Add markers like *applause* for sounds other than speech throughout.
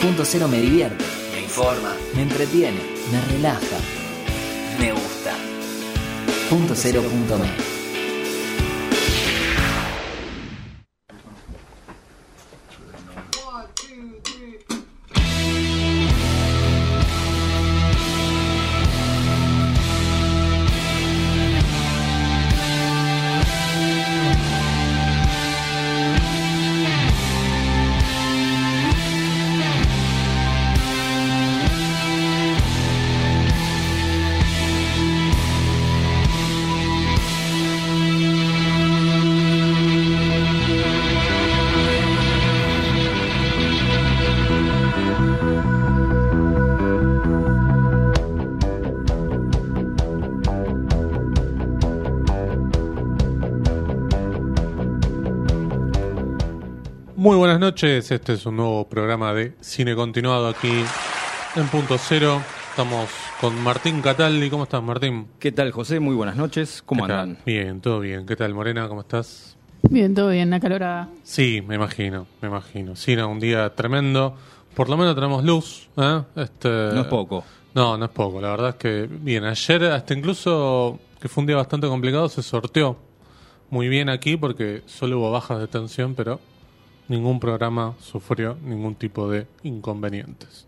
Punto cero me divierte, me informa, me entretiene, me relaja, me gusta. Punto cero punto me. Noches, este es un nuevo programa de Cine Continuado aquí en Punto Cero. Estamos con Martín Cataldi. ¿Cómo estás, Martín? ¿Qué tal, José? Muy buenas noches. ¿Cómo andan? Bien, todo bien. ¿Qué tal, Morena? ¿Cómo estás? Bien, todo bien, acalorada. Sí, me imagino, me imagino. Sí, no, un día tremendo. Por lo menos tenemos luz. ¿eh? Este... No es poco. No, no es poco. La verdad es que, bien, ayer hasta incluso, que fue un día bastante complicado, se sorteó muy bien aquí porque solo hubo bajas de tensión, pero ningún programa sufrió ningún tipo de inconvenientes.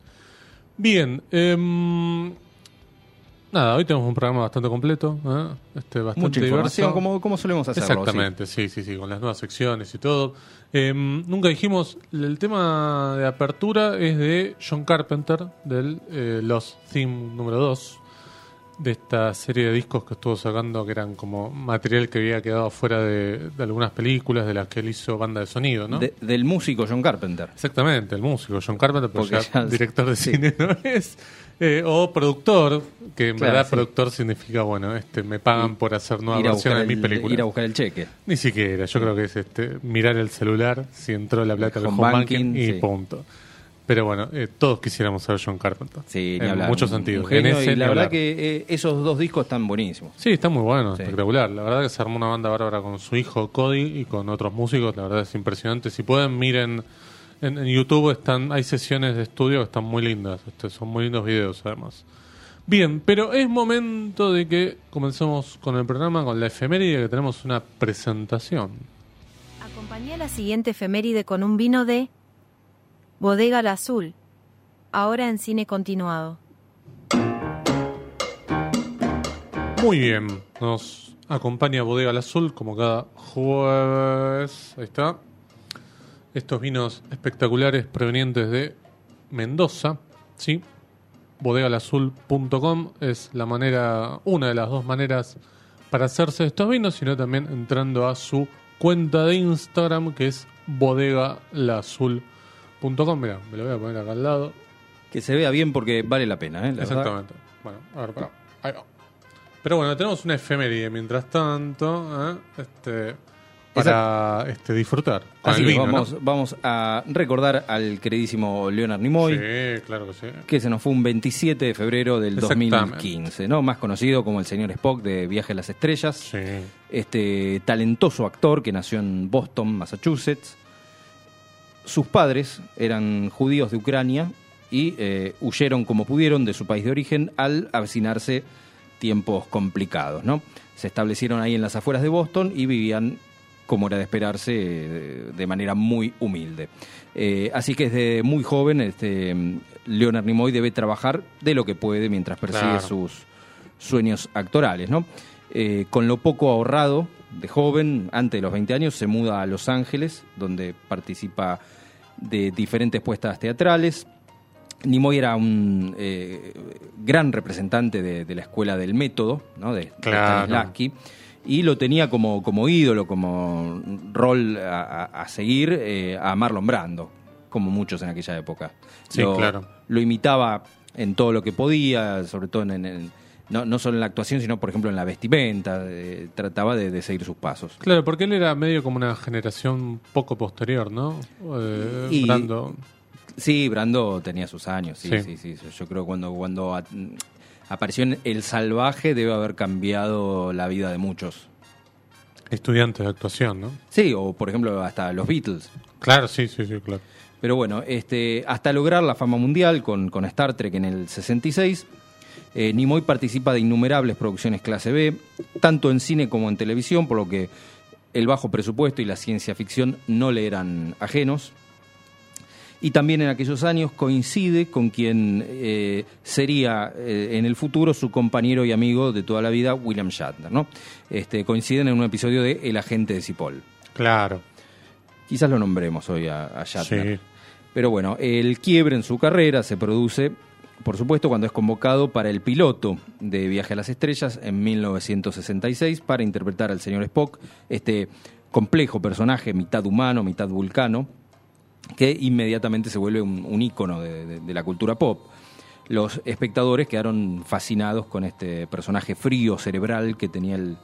Bien, em, nada, hoy tenemos un programa bastante completo, ¿eh? este, bastante Mucha información, diverso. como, como solemos hacerlo. Exactamente, sí, sí, sí, con las nuevas secciones y todo. Eh, nunca dijimos, el tema de apertura es de John Carpenter, del eh, Los Theme número 2, de esta serie de discos que estuvo sacando, que eran como material que había quedado fuera de, de algunas películas de las que él hizo banda de sonido, ¿no? De- del músico John Carpenter. Exactamente, el músico John Carpenter, porque Porque ya ya- director de sí. cine no *laughs* es. Eh, o productor, que en Claro, verdad sí. productor significa, bueno, este me pagan por hacer nueva Ir a, versión buscar de mi el, película. ir a buscar el cheque. Ni siquiera, yo creo que es este mirar el celular, si entró la plata del Home home banking, banking, y sí. punto. Pero bueno, eh, todos quisiéramos ser John Carpenter. Sí, en hablar. muchos Un- sentidos. un genio, en ese, y la verdad hablar. que eh, esos dos discos están buenísimos. Sí, está muy bueno, Sí. espectacular. La verdad que se armó una banda bárbara con su hijo Cody y con otros músicos. La verdad es impresionante. Si pueden, miren en, en YouTube, están hay sesiones de estudio que están muy lindas. Este, son muy lindos videos, además. Bien, pero es momento de que comencemos con el programa, con la efeméride, que tenemos una presentación. Acompañé la siguiente efeméride con un vino de Bodega al Azul, ahora en cine continuado. Muy bien, nos acompaña Bodega al Azul como cada jueves. Ahí está. Estos vinos espectaculares provenientes de Mendoza, ¿sí? Bodegalazul.com es la manera, una de las dos maneras para hacerse estos vinos, sino también entrando a su cuenta de Instagram que es bodegalazul.com. Mira, me lo voy a poner acá al lado. Que se vea bien porque vale la pena, ¿eh? La verdad. Exactamente. Bueno, a ver, pará. Ahí va. Pero bueno, tenemos una efeméride mientras tanto, ¿eh? este, para este, disfrutar con Así el vamos, vamos a recordar al queridísimo Leonard Nimoy. Sí, claro que sí. que se nos fue un 27 de febrero del Exactamente. 2015, ¿no? Más conocido como el señor Spock de Viaje a las Estrellas. Sí. Este talentoso actor que nació en Boston, Massachusetts. Sus padres eran judíos de Ucrania y eh, huyeron como pudieron de su país de origen al avecinarse tiempos complicados, ¿no? Se establecieron ahí en las afueras de Boston y vivían como era de esperarse, eh, de manera muy humilde. Eh, así que desde muy joven, este, Leonard Nimoy debe trabajar de lo que puede mientras persigue Claro. sus sueños actorales, ¿no? Eh, con lo poco ahorrado de joven, antes de los 20 años, se muda a Los Ángeles, donde participa de diferentes puestas teatrales. Nimoy era un eh, gran representante de, de la escuela del método, ¿no? de, de Claro. Stanislavski, y lo tenía como, como ídolo, como rol a, seguir eh, a Marlon Brando, como muchos en aquella época. Sí, lo, claro. Lo imitaba en todo lo que podía, sobre todo en- no, no solo en la actuación, sino por ejemplo en la vestimenta, eh, trataba de, de seguir sus pasos. Claro, porque él era medio como una generación poco posterior, ¿no? Eh, Y- Brando. Sí, Brando tenía sus años, sí, Sí. sí, sí. Yo creo que cuando, cuando a- apareció en El Salvaje debe haber cambiado la vida de muchos. Estudiante de actuación, ¿no? Sí, o por ejemplo hasta los Beatles. Claro, sí, sí, sí, claro. Pero bueno, este, hasta lograr la fama mundial con, con Star Trek en el 66, eh, Nimoy participa de innumerables producciones clase B, tanto en cine como en televisión, por lo que el bajo presupuesto y la ciencia ficción no le eran ajenos. Y también en aquellos años coincide con quien eh, sería eh, en el futuro su compañero y amigo de toda la vida, William Shatner. ¿no? Este, coinciden en un episodio de El agente de Cipoll. Claro. Quizás lo nombremos hoy a, a Shatner. Sí. Pero bueno, el quiebre en su carrera se produce, por supuesto, cuando es convocado para el piloto de Viaje a las Estrellas en 1966 para interpretar al señor Spock, este complejo personaje, mitad humano, mitad vulcano, que inmediatamente se vuelve un, un ícono de, de- de la cultura pop. Los espectadores quedaron fascinados con este personaje frío, cerebral, que tenía el,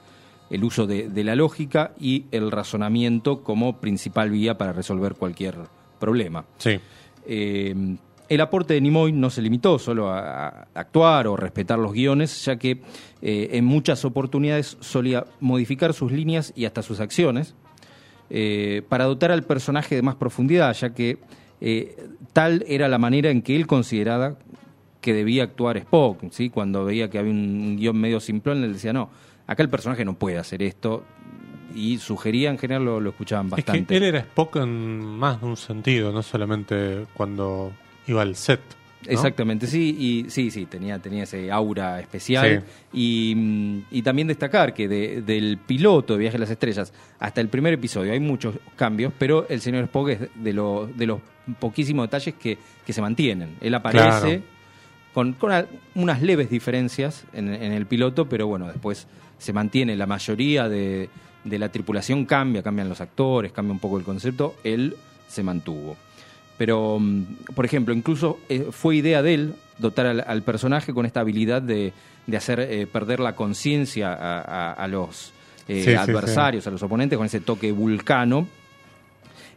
el uso de, de la lógica y el razonamiento como principal vía para resolver cualquier problema. Sí. Eh, el aporte de Nimoy no se limitó solo a, actuar o respetar los guiones, ya que eh, en muchas oportunidades solía modificar sus líneas y hasta sus acciones eh, para dotar al personaje de más profundidad, ya que eh, tal era la manera en que él consideraba que debía actuar Spock. ¿sí? Cuando veía que había un guion medio simplón, él decía, no, acá el personaje no puede hacer esto. Y sugería, en general lo, lo escuchaban Es bastante. que él era Spock en más de un sentido, no solamente cuando iba al set. ¿no? Exactamente, sí, y sí, sí, tenía, tenía ese aura especial. Y, mm, y también destacar que de- del piloto de Viaje a las Estrellas hasta el primer episodio hay muchos cambios, pero el señor Spock es de, los de los poquísimos detalles que, que se mantienen. Él aparece Claro. con, con a- unas leves diferencias en, en el piloto, pero bueno, después se mantiene la mayoría de, de la tripulación cambia, cambian los actores, cambia un poco el concepto, él se mantuvo. Pero, mm, por ejemplo, incluso eh, fue idea de él dotar al, al personaje con esta habilidad de, de hacer eh, perder la conciencia a, a- a los eh, Sí, sí, adversarios, a los oponentes, con ese toque vulcano.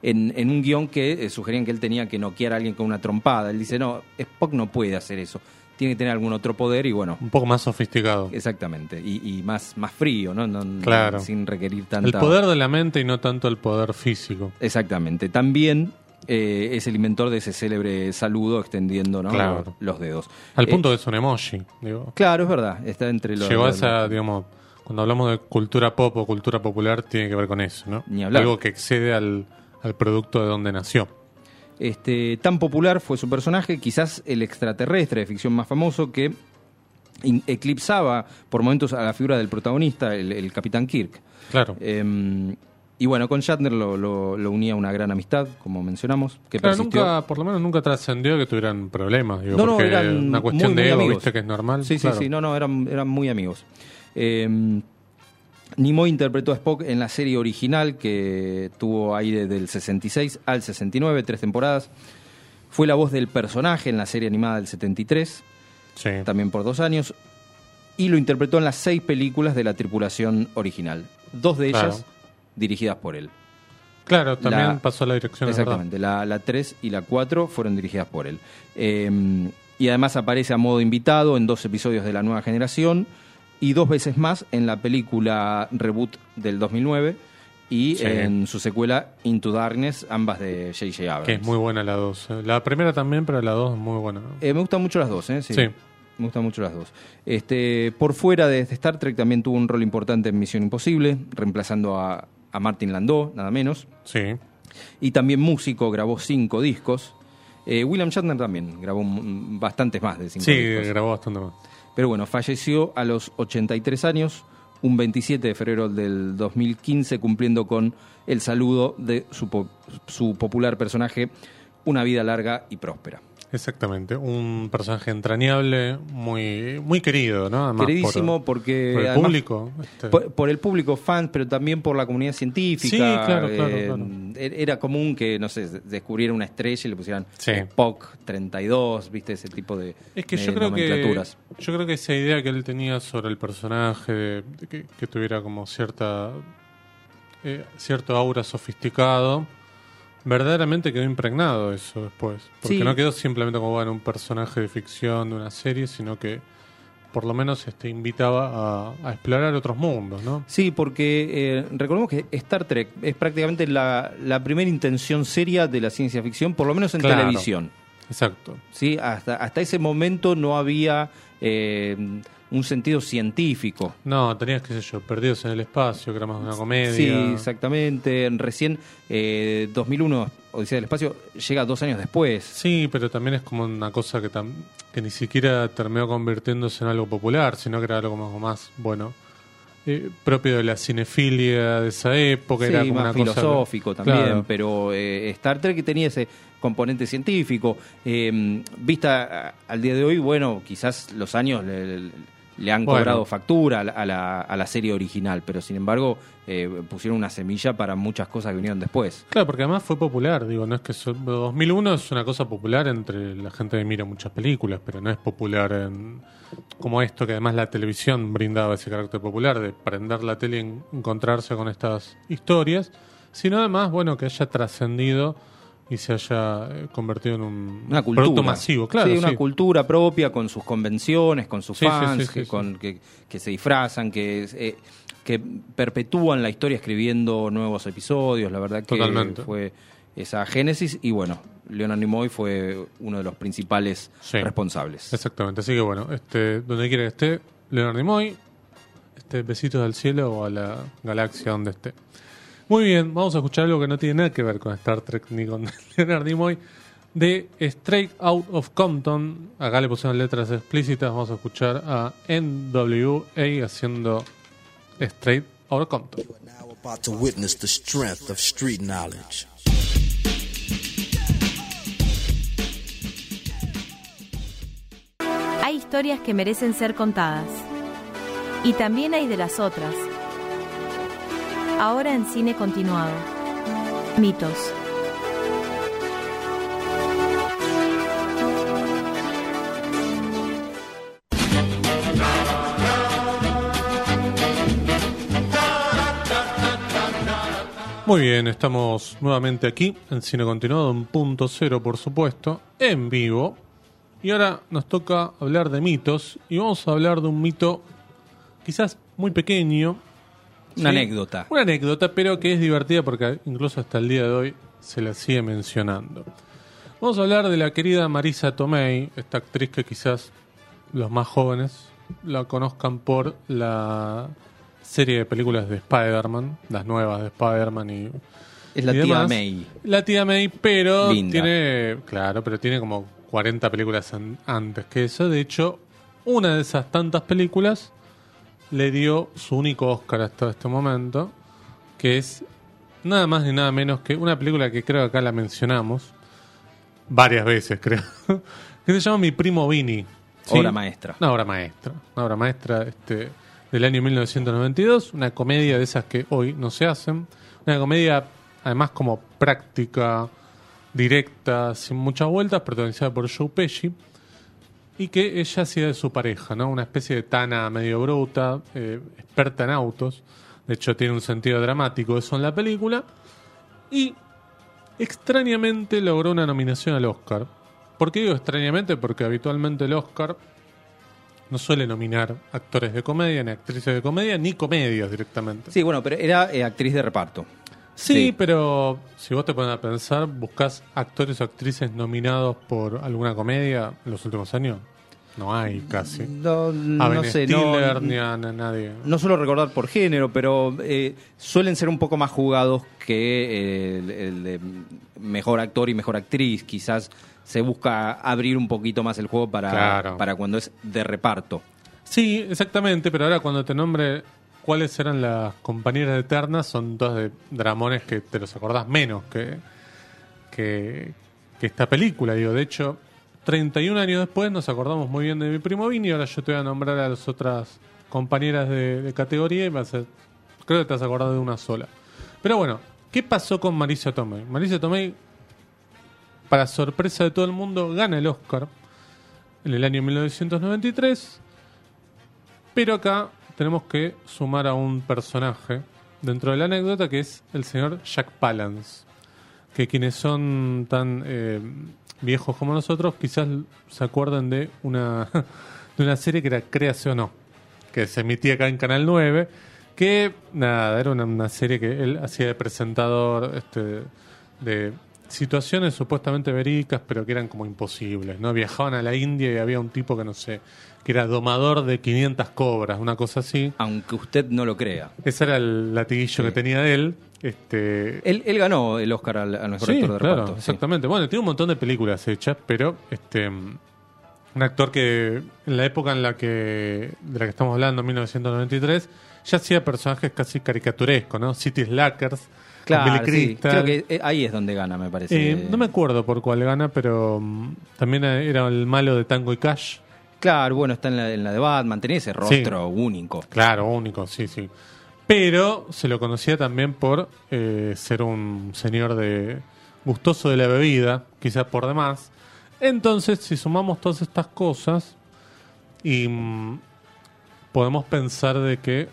En, en un guion que eh, sugerían que él tenía que noquear a alguien con una trompada. Él dice, no, Spock no puede hacer eso. Tiene que tener algún otro poder y bueno, Un poco más sofisticado. exactamente. Y, y más, más frío, ¿no? No- no- Claro. Sin requerir tanta... El poder de la mente y no tanto el poder físico. Exactamente. También eh, es el inventor de ese célebre saludo extendiendo ¿no? Claro. los, dedos. Al Eh, punto que es un emoji. Digo. Claro, es verdad. Está entre los. Llegó a esa, digamos, cuando hablamos de cultura pop o cultura popular, tiene que ver con eso, ¿no? Ni hablar. Algo que excede al, al producto de donde nació. Este, tan popular fue su personaje, quizás el extraterrestre de ficción más famoso que eclipsaba por momentos a la figura del protagonista, el, el Capitán Kirk. Claro. Eh, y bueno, con Shatner lo, lo- lo unía una gran amistad, como mencionamos, que Claro, persistió. nunca, por lo menos nunca trascendió que tuvieran problemas. Digo, No, no, porque eran una cuestión muy, de muy ego, amigos. viste que es normal. Sí, Claro. sí, sí, no, no, eran, eran muy amigos. Eh, Nimoy interpretó a Spock en la serie original que tuvo ahí desde el 66 al 69, tres temporadas. Fue la voz del personaje en la serie animada del 73, Sí. también por dos años. Y lo interpretó en las seis películas de la tripulación original. Dos de ellas Claro. Dirigidas por él. Claro, también La- pasó la dirección. Exactamente, la, la 3 y la 4 fueron dirigidas por él. Eh, y además aparece a modo invitado en dos episodios de La Nueva Generación y dos veces más en la película Reboot del 2009 y Sí. en su secuela Into Darkness, ambas de J.J. Abrams. Que es muy buena la 2. La primera también, pero la 2 es muy buena. Eh, me gustan mucho las dos, ¿eh? Sí. Sí. Me gustan mucho las dos. Este, por fuera de Star Trek también tuvo un rol importante en Misión Imposible, reemplazando a, a Martin Landau, nada menos. Sí. y también músico, grabó cinco discos. Eh, William Shatner también grabó bastantes más de cinco Sí, discos. grabó bastante más. Pero bueno, falleció a los 83 años, un 27 de febrero del 2015, cumpliendo con el saludo de su, po- su popular personaje, Una vida larga y próspera. Exactamente. Un personaje entrañable, muy muy querido, ¿no? Además, Queridísimo por, porque... por el además, público. este, Por, por el público fan, pero también por la comunidad científica. Sí, claro, claro, Eh, claro. er- Era común que, no sé, descubrieran una estrella y le pusieran Sí. Spock 32, viste, ese tipo de, Es que de yo creo que yo creo que esa idea que él tenía sobre el personaje, de, de que, que tuviera como cierta eh, cierto aura sofisticado, verdaderamente quedó impregnado eso después, porque Sí. no quedó simplemente como bueno un personaje de ficción de una serie, sino que por lo menos este, invitaba a, a explorar otros mundos, ¿no? Sí, porque eh, recordemos que Star Trek es prácticamente la, la primera intención seria de la ciencia ficción, por lo menos en Claro. televisión. Exacto. ¿sí? Hasta, hasta ese momento no había eh, un sentido científico. No, tenías, qué sé yo, Perdidos en el Espacio, que era más una comedia. Sí, exactamente. Recién eh, 2001, Odisea del Espacio, llega dos años después. Sí, pero también es como una cosa que, tam- que ni siquiera terminó convirtiéndose en algo popular, sino que era algo como más, bueno, eh, propio de la cinefilia de esa época. Sí, era como más una cosa- filosófico también, Claro. pero eh, Star Trek tenía ese componente científico. Eh, vista al día de hoy, bueno, quizás los años le, le- le han Bueno. cobrado factura a la, a la- serie original, pero sin embargo eh, pusieron una semilla para muchas cosas que vinieron después. Claro, porque además fue popular, digo, no es que so- 2001 es una cosa popular entre la gente que mira muchas películas, pero no es popular en como esto que además la televisión brindaba ese carácter popular de prender la tele y en- encontrarse con estas historias, sino además, bueno, que haya trascendido y se haya eh, convertido en un Una cultura. producto masivo, claro. Sí, una sí. cultura propia con sus convenciones, con sus Sí, fans, que, con- que, que se disfrazan, que, eh, que perpetúan la historia escribiendo nuevos episodios. La verdad que Totalmente. fue esa génesis y bueno, Leonard Nimoy fue uno de los principales responsables. Exactamente, así que bueno, este, donde quiera que esté, Leonard Nimoy, este, besitos al cielo o a la galaxia donde esté. Muy bien, vamos a escuchar algo que no tiene nada que ver con Star Trek ni con *laughs* Leonard Nimoy, de Straight Out of Compton. Acá le pusieron letras explícitas, vamos a escuchar a NWA haciendo Straight Out of Compton. You are now about to witness the strength of street knowledge. Hay historias que merecen ser contadas. Y también hay de las otras. Ahora en cine continuado. Mitos. Muy bien, estamos nuevamente aquí en Cine Continuado en punto cero, por supuesto, en vivo. Y ahora nos toca hablar de mitos y vamos a hablar de un mito quizás muy pequeño. Una ¿sí? anécdota. Una anécdota, pero que es divertida porque incluso hasta el día de hoy se la sigue mencionando. Vamos a hablar de la querida Marisa Tomei, esta actriz que quizás los más jóvenes la conozcan por la serie de películas de Spider-Man, las nuevas de Spider-Man y Es la y tía demás. May. La tía May, pero Linda. tiene, claro, pero tiene como 40 películas an- antes que eso. De hecho, una de esas tantas películas le dio su único Oscar hasta este momento, que es nada más ni nada menos que una película que creo que acá la mencionamos varias veces, creo, *laughs* que se llama Mi primo Vini. ¿sí? Obra maestra. Una obra maestra. Una obra maestra este, del año 1992. Una comedia de esas que hoy no se hacen. Una comedia, además, como práctica, directa, sin muchas vueltas, protagonizada por Joe Pesci. Y que ella hacía de su pareja, ¿no? Una especie de tana medio bruta, eh, experta en autos. De hecho, tiene un sentido dramático eso en la película. Y extrañamente logró una nominación al Oscar. ¿Por qué digo extrañamente? Porque habitualmente el Oscar no suele nominar actores de comedia, ni actrices de comedia, ni comedias directamente. Sí, bueno, pero era eh, actriz de reparto. Sí, Sí. pero si vos te pones a pensar, buscas actores o actrices nominados por alguna comedia en los últimos años. No hay casi. No, A no sé, no, ni a nadie. no suelo recordar por género, pero eh, suelen ser un poco más jugados que eh, el, el de mejor actor y mejor actriz. Quizás se busca abrir un poquito más el juego para, Claro. para cuando es de reparto. Sí, exactamente, pero ahora cuando te nombre cuáles eran las compañeras eternas, son dos de dramones que te los acordás menos que, que, esta película. Digo, de hecho, 31 años después nos acordamos muy bien de mi primo Vini, ahora yo te voy a nombrar a las otras compañeras de, categoría y va a creo que te has acordado de una sola. Pero bueno, ¿qué pasó con Marisa Tomei? Marisa Tomei, para sorpresa de todo el mundo, gana el Oscar en el año 1993. Pero acá tenemos que sumar a un personaje dentro de la anécdota que es el señor Jack Palance. Que quienes son tan eh, viejos como nosotros quizás se acuerden de una *laughs* de una serie que era Créase o que se emitía acá en Canal 9, que nada, era una, una serie que él hacía de presentador este, de situaciones supuestamente verídicas, pero que eran como imposibles, ¿no? Viajaban a la India y había un tipo que no sé, que era domador de 500 cobras, una cosa así. Aunque usted no lo crea. Ese era el latiguillo Sí. que tenía de él. Este, Él, él ganó el Oscar al, al mejor Sí, actor de claro, reparto. sí. exactamente. Bueno, tiene un montón de películas hechas, pero este un actor que en la época en la que de la que estamos hablando, 1993, ya hacía personajes casi caricaturescos, ¿no? City Slackers, Claro, sí. Creo que eh, ahí es donde gana, me parece. Eh, no me acuerdo por cuál gana, pero mm, también era el malo de Tango y Cash. Claro, bueno, está en la, en la de Batman, tenía ese rostro único. Claro, único, sí, sí. Pero se lo conocía también por eh, ser un señor de gustoso de la bebida, quizás por demás. Entonces, si sumamos todas estas cosas y mm, podemos pensar de que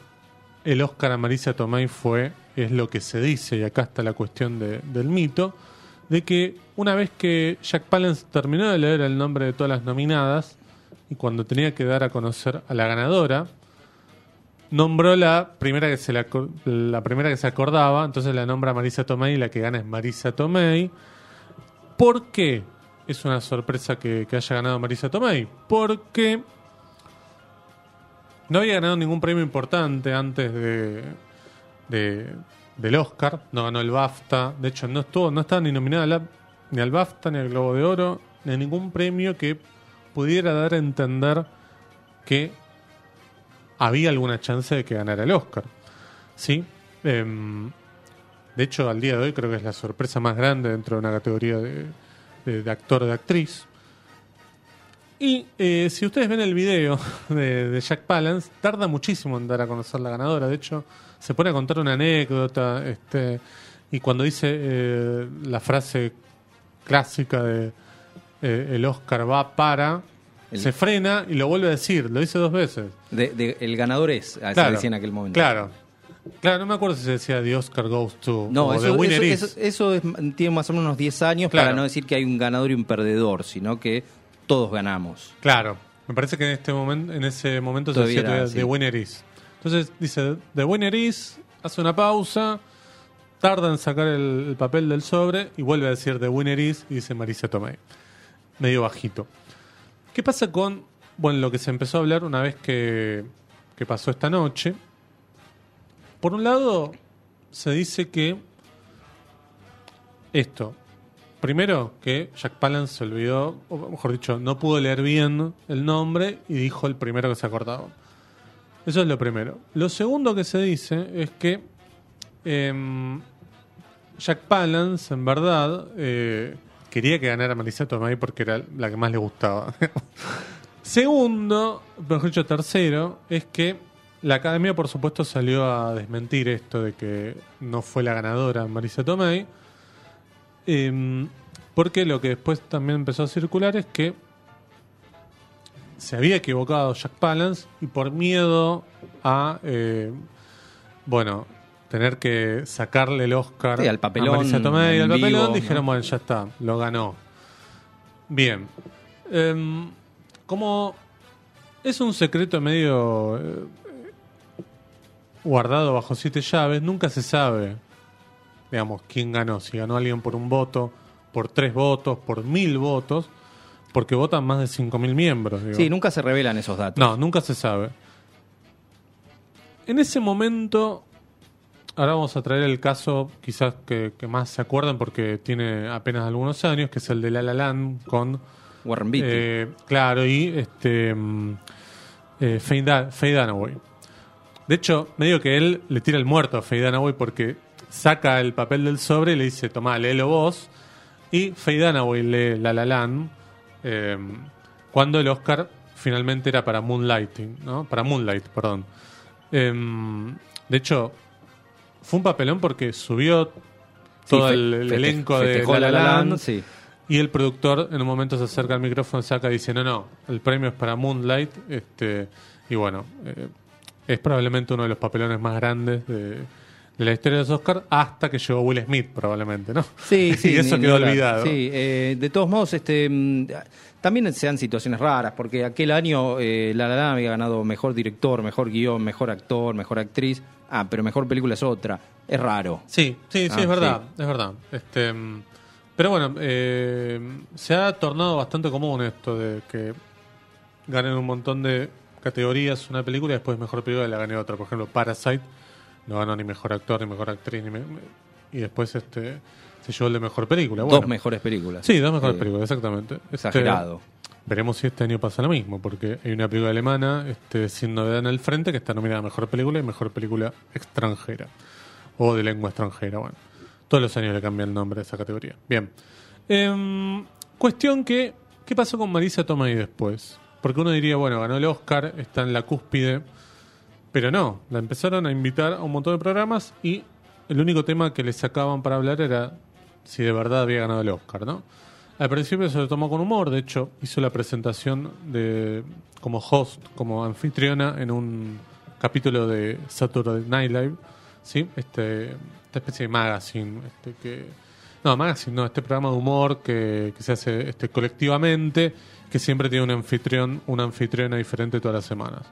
el Oscar a Marisa Tomei fue, es lo que se dice, y acá está la cuestión de- del mito, de que una vez que Jack Palance terminó de leer el nombre de todas las nominadas, y cuando tenía que dar a conocer a la ganadora, nombró la primera que se la, primera que se acordaba, entonces la nombra Marisa Tomei y la que gana es Marisa Tomei. ¿Por qué es una sorpresa que, que haya ganado Marisa Tomei? Porque no había ganado ningún premio importante antes de, de- del Oscar, no ganó el BAFTA, de hecho no estuvo, no estaba ni nominada ni al BAFTA, ni al Globo de Oro, ni a ningún premio que pudiera dar a entender que había alguna chance de que ganara el Oscar. ¿Sí? Em, de hecho, al día de hoy creo que es la sorpresa más grande dentro de una categoría de, de- actor de actriz. Y eh, si ustedes ven el video *laughs* de, de Jack Palance, tarda muchísimo en dar a conocer la ganadora. De hecho, se pone a contar una anécdota. Este, y cuando dice eh, la frase clásica de eh, el Oscar va para, El- se frena y lo vuelve a decir. Lo dice dos veces. De, de- el ganador es, ah, se Claro, decía en aquel momento. Claro. Claro, no me acuerdo si se decía The Oscar Goes to No, o eso, The Winner eso- is. eso- eso es- tiene más o menos unos 10 años Claro. para no decir que hay un ganador y un perdedor, sino que todos ganamos. Claro, me parece que en este momento, en ese momento se Todavía decía era todavía así. The Winner is. Entonces dice The Winner is, hace una pausa, tarda en sacar el, el papel del sobre y vuelve a decir The Winner is y dice Marisa Tomei. Medio bajito. ¿Qué pasa con, bueno, lo que se empezó a hablar una vez que, que pasó esta noche? Por un lado, se dice que esto, primero que Jack Palance se olvidó, o mejor dicho, no pudo leer bien el nombre y dijo el primero que se acordaba. Eso es lo primero. Lo segundo que se dice es que em, Jack Palance, en verdad, eh, quería que ganara Marisa Tomei porque era la que más le gustaba. *laughs* Segundo, mejor dicho, tercero, es que la academia, por supuesto, salió a desmentir esto de que no fue la ganadora Marisa Tomei. Em, porque lo que después también empezó a circular es que se había equivocado Jack Palance y por miedo a, eh, bueno, tener que sacarle el Oscar Sí, al papelón a Marisa Tomei en al papelón, dijeron, ¿no? bueno, ya está, lo ganó. Bien. Em, como es un secreto medio eh, guardado bajo siete llaves, nunca se sabe, digamos, quién ganó. Si ganó alguien por un voto, por tres votos, por mil votos, porque votan más de cinco mil miembros. digo. Sí, nunca se revelan esos datos. No, nunca se sabe. En ese momento, ahora vamos a traer el caso quizás que, que más se acuerdan porque tiene apenas algunos años, que es el de La La Land con... Warren Beatty. eh, claro, y este... mm, eh, Faye, Da- Faye Dunaway. De hecho, medio que él le tira el muerto a Faye Dunaway porque saca el papel del sobre y le dice, tomá, léelo vos. Y Faye Dunaway lee La La Land eh, cuando el Oscar finalmente era para Moonlighting, ¿no? Para Moonlight, perdón. Em, de hecho, fue un papelón porque subió todo el, elenco de La La Land, sí. y el productor en un momento se acerca al micrófono, saca y dice, no, no, el premio es para Moonlight. Este, y bueno, eh, es probablemente uno de los papelones más grandes de, de la historia de los Oscars hasta que llegó Will Smith, probablemente, ¿no? Sí, *laughs* sí. y eso ni- quedó ni olvidado. Sí, eh, de todos modos, este, mm, también se dan situaciones raras, porque aquel año eh, La La había ganado mejor director, mejor guion, mejor actor, mejor actriz. Ah, pero mejor película es otra. Es raro. Sí, sí, sí, Ah, es verdad, es verdad. Este, mm, pero bueno, eh, se ha tornado bastante común esto de que ganen un montón de categorías una película y después mejor película la gane otra. Por ejemplo, Parasite no ganó ni mejor actor, ni mejor actriz, ni me- y después este se llevó el de mejor película. Bueno, Dos mejores películas. Sí, dos mejores Eh, películas, exactamente. Este, Exagerado. veremos si este año pasa lo mismo, porque hay una película alemana este, sin novedad en el frente que está nominada a Mejor Película y Mejor Película Extranjera. O de lengua extranjera, bueno. Todos los años le cambia el nombre a esa categoría. Bien. Em, cuestión que, ¿qué pasó con Marisa Tomei después? Porque uno diría, bueno, ganó el Oscar, está en la cúspide, pero no, la empezaron a invitar a un montón de programas y el único tema que le sacaban para hablar era si de verdad había ganado el Oscar, ¿no? Al principio se lo tomó con humor, de hecho hizo la presentación de como host, como anfitriona en un capítulo de Saturday Night Live, ¿sí? Este, esta especie de magazine, este que no, magazine, no, este programa de humor que, que se hace este colectivamente, que siempre tiene un anfitrión, una anfitriona diferente todas las semanas.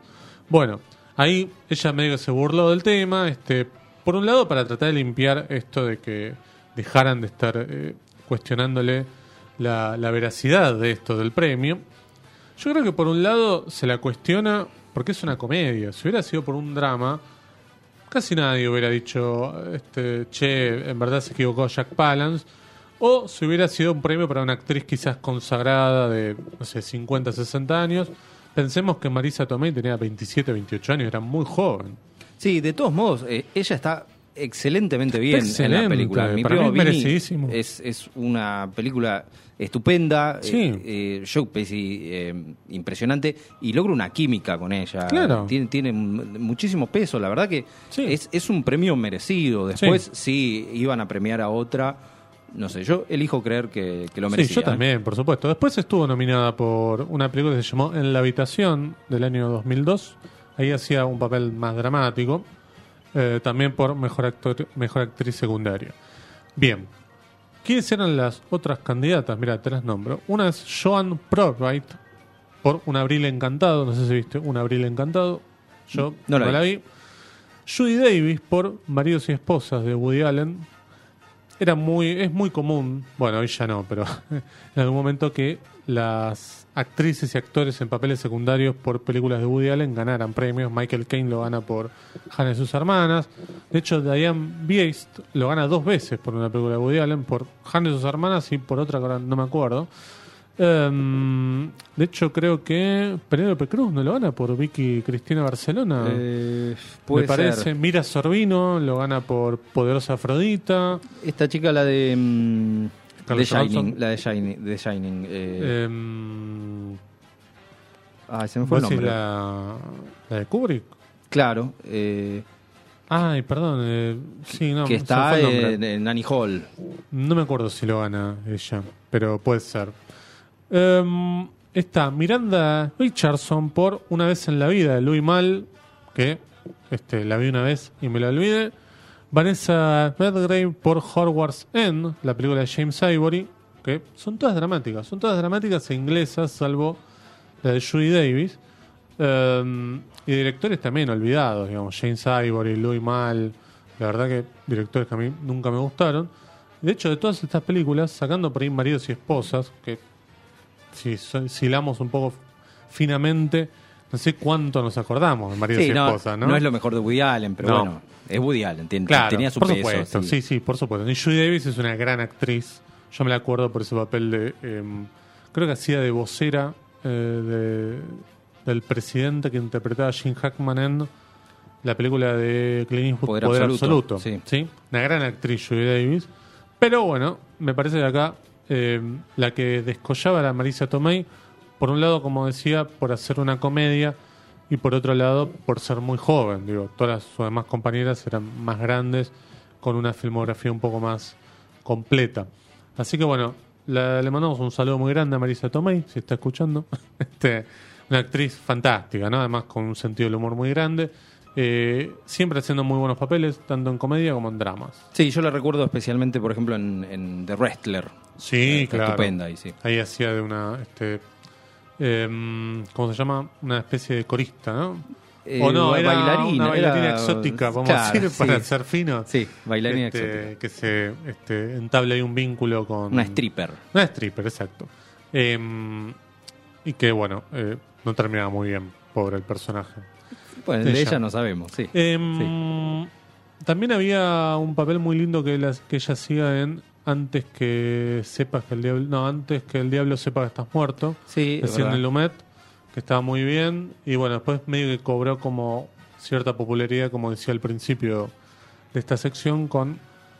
Bueno, ahí ella medio se burló del tema, este, por un lado para tratar de limpiar esto de que dejaran de estar eh, cuestionándole la, la veracidad de esto del premio. Yo creo que por un lado se la cuestiona porque es una comedia. Si hubiera sido por un drama, casi nadie hubiera dicho, este, che, en verdad se equivocó Jack Palance. O si hubiera sido un premio para una actriz quizás consagrada de, no sé, 50, 60 años. Pensemos que Marisa Tomei tenía 27, 28 años, era muy joven. Sí, de todos modos, eh, ella está excelentemente bien en Excelente, la película. Mi para primo mí es es, es una película estupenda, Sí. eh, eh, eh, impresionante y logra una química con ella. Claro. Tiene, tiene muchísimo peso, la verdad que Sí. es, es un premio merecido. Después sí. iban a premiar a otra, no sé, yo elijo creer que, que lo merecía. Sí, yo también, por supuesto. Después estuvo nominada por una película que se llamó En la habitación del año 2002. Ahí hacía un papel más dramático. Eh, también por mejor actor, mejor actriz secundaria. Bien. ¿Quiénes eran las otras candidatas? Mira, te las nombro. Una es Joan Prowright por Un abril encantado. No sé si viste Un abril encantado. Yo No no, la la vi. vi. Judy Davis por Maridos y Esposas de Woody Allen. Era muy, es muy común, bueno, hoy ya no, pero *laughs* en algún momento que las actrices y actores en papeles secundarios por películas de Woody Allen ganaran premios. Michael Caine lo gana por Hannah y sus hermanas. De hecho, Diane Biest lo gana dos veces por una película de Woody Allen, por Hannah y sus hermanas y por otra que ahora no me acuerdo. Em, de hecho, creo que Penélope Cruz no lo gana por Vicky Cristina Barcelona. Eh, me parece. ser. Mira Sorbino lo gana por Poderosa Afrodita. Esta chica, la de. mm, de Shining, la de Shining. De Shining eh, ay, se me fue el ¿vos decís nombre. la, la de Kubrick? Claro, eh, Ay, perdón. eh, sí, no, que está en, en Annie Hall. No me acuerdo si lo gana ella, pero puede ser. Em, está Miranda Richardson por Una vez en la vida Louis Mal, que este, la vi una vez y me la olvidé. Vanessa Redgrave por Hogwarts End, la película de James Ivory, que son todas dramáticas, son todas dramáticas e inglesas, salvo la de Judy Davis. Em, y directores también olvidados, digamos, James Ivory, Louis Mal, la verdad que directores que a mí nunca me gustaron. De hecho, de todas estas películas, sacando por ahí maridos y esposas, que si, so- si hilamos un poco finamente, no sé cuánto nos acordamos de maridos Sí, y no, esposas, ¿no? no es lo mejor de Woody Allen, pero No. bueno, es Woody Allen, tiene- Claro, tenía su por peso. supuesto, sí. sí, sí, por supuesto. Y Judy Davis es una gran actriz. Yo me la acuerdo por ese papel de. em, creo que hacía de vocera eh, de- del presidente que interpretaba a Jim Hackman en la película de Clint Eastwood, Poder Poder, Absoluto, Absoluto. sí. Una gran actriz, Judy Davis. Pero bueno, me parece que acá em, la que descollaba era Marisa Tomei. Por un lado, como decía, por hacer una comedia. Y por otro lado, por ser muy joven. Digo, todas sus demás compañeras eran más grandes, con una filmografía un poco más completa. Así que bueno, le mandamos un saludo muy grande a Marisa Tomei, si está escuchando. *laughs* Este, una actriz fantástica, ¿no? Además con un sentido del humor muy grande. Eh, siempre haciendo muy buenos papeles, tanto en comedia como en dramas. Sí, yo la recuerdo especialmente, por ejemplo, en, en The Wrestler. Sí, Está claro. Estupenda ahí, sí. Ahí hacía de una, este, em, ¿cómo se llama? Una especie de corista, ¿no? Eh, o no, era bailarina, una bailarina era- exótica, vamos claro, a decir, para sí. ser fino. Sí, bailarina Este, exótica. Que se este, entable ahí un vínculo con... Una stripper. Una stripper, exacto. Em, y que, bueno, eh, no terminaba muy bien, pobre el personaje. Bueno, de de ella. ella no sabemos, sí. Em, También había un papel muy lindo que, la- que ella hacía en Antes que sepas que el diablo... No, antes que el diablo sepa que estás muerto. Sí, verdad. en Lumet, que estaba muy bien. Y bueno, después medio que cobró como cierta popularidad, como decía al principio de esta sección, con